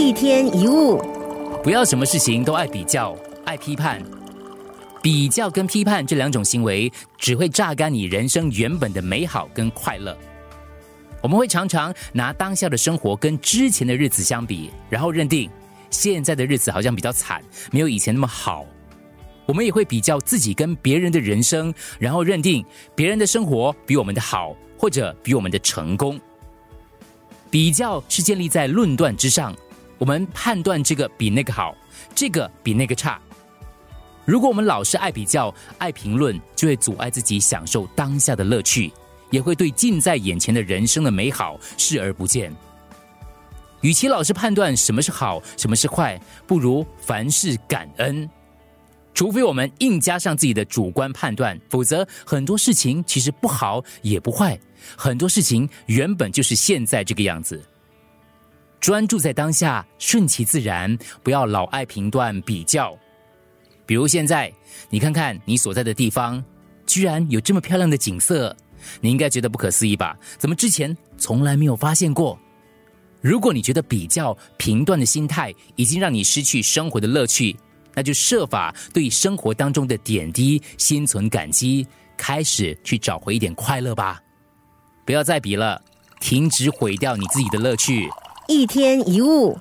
一天一物，不要什么事情都爱比较、爱批判。比较跟批判这两种行为，只会榨干你人生原本的美好跟快乐。我们会常常拿当下的生活跟之前的日子相比，然后认定现在的日子好像比较惨，没有以前那么好。我们也会比较自己跟别人的人生，然后认定别人的生活比我们的好，或者比我们的成功。比较是建立在论断之上，我们判断这个比那个好，这个比那个差。如果我们老是爱比较、爱评论，就会阻碍自己享受当下的乐趣，也会对近在眼前的人生的美好视而不见。与其老是判断什么是好、什么是坏，不如凡事感恩。除非我们硬加上自己的主观判断，否则很多事情其实不好也不坏，很多事情原本就是现在这个样子。专注在当下，顺其自然，不要老爱评断比较。比如现在，你看看你所在的地方，居然有这么漂亮的景色，你应该觉得不可思议吧？怎么之前从来没有发现过？如果你觉得比较评断的心态已经让你失去生活的乐趣，那就设法对生活当中的点滴心存感激，开始去找回一点快乐吧。不要再比了，停止毁掉你自己的乐趣。一天一物。